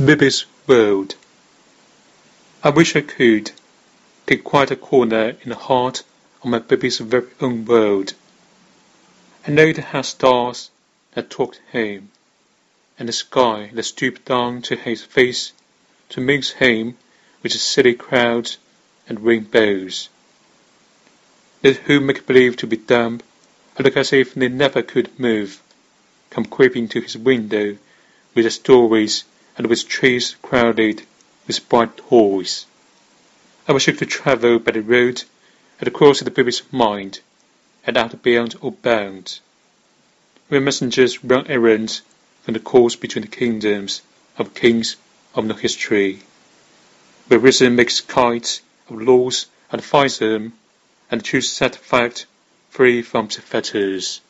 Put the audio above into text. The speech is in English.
Bibi's World I wish I could Take quite a corner in the heart Of my Bibi's very own world. I know it has stars that talk to him, And a sky that stoops down to his face To mix him with the silly clouds and rainbows. Let who make believe to be dumb, And look as if they never could move, Come creeping to his window with their stories and with trees crowded with bright toys. I wish I could travel by the road course of the Bibi's mind, and out beyond all bounds, where messengers run errands from the course between the kingdoms of kings of no history, where reason makes kites of laws and flies them, and the set fact free from fetters.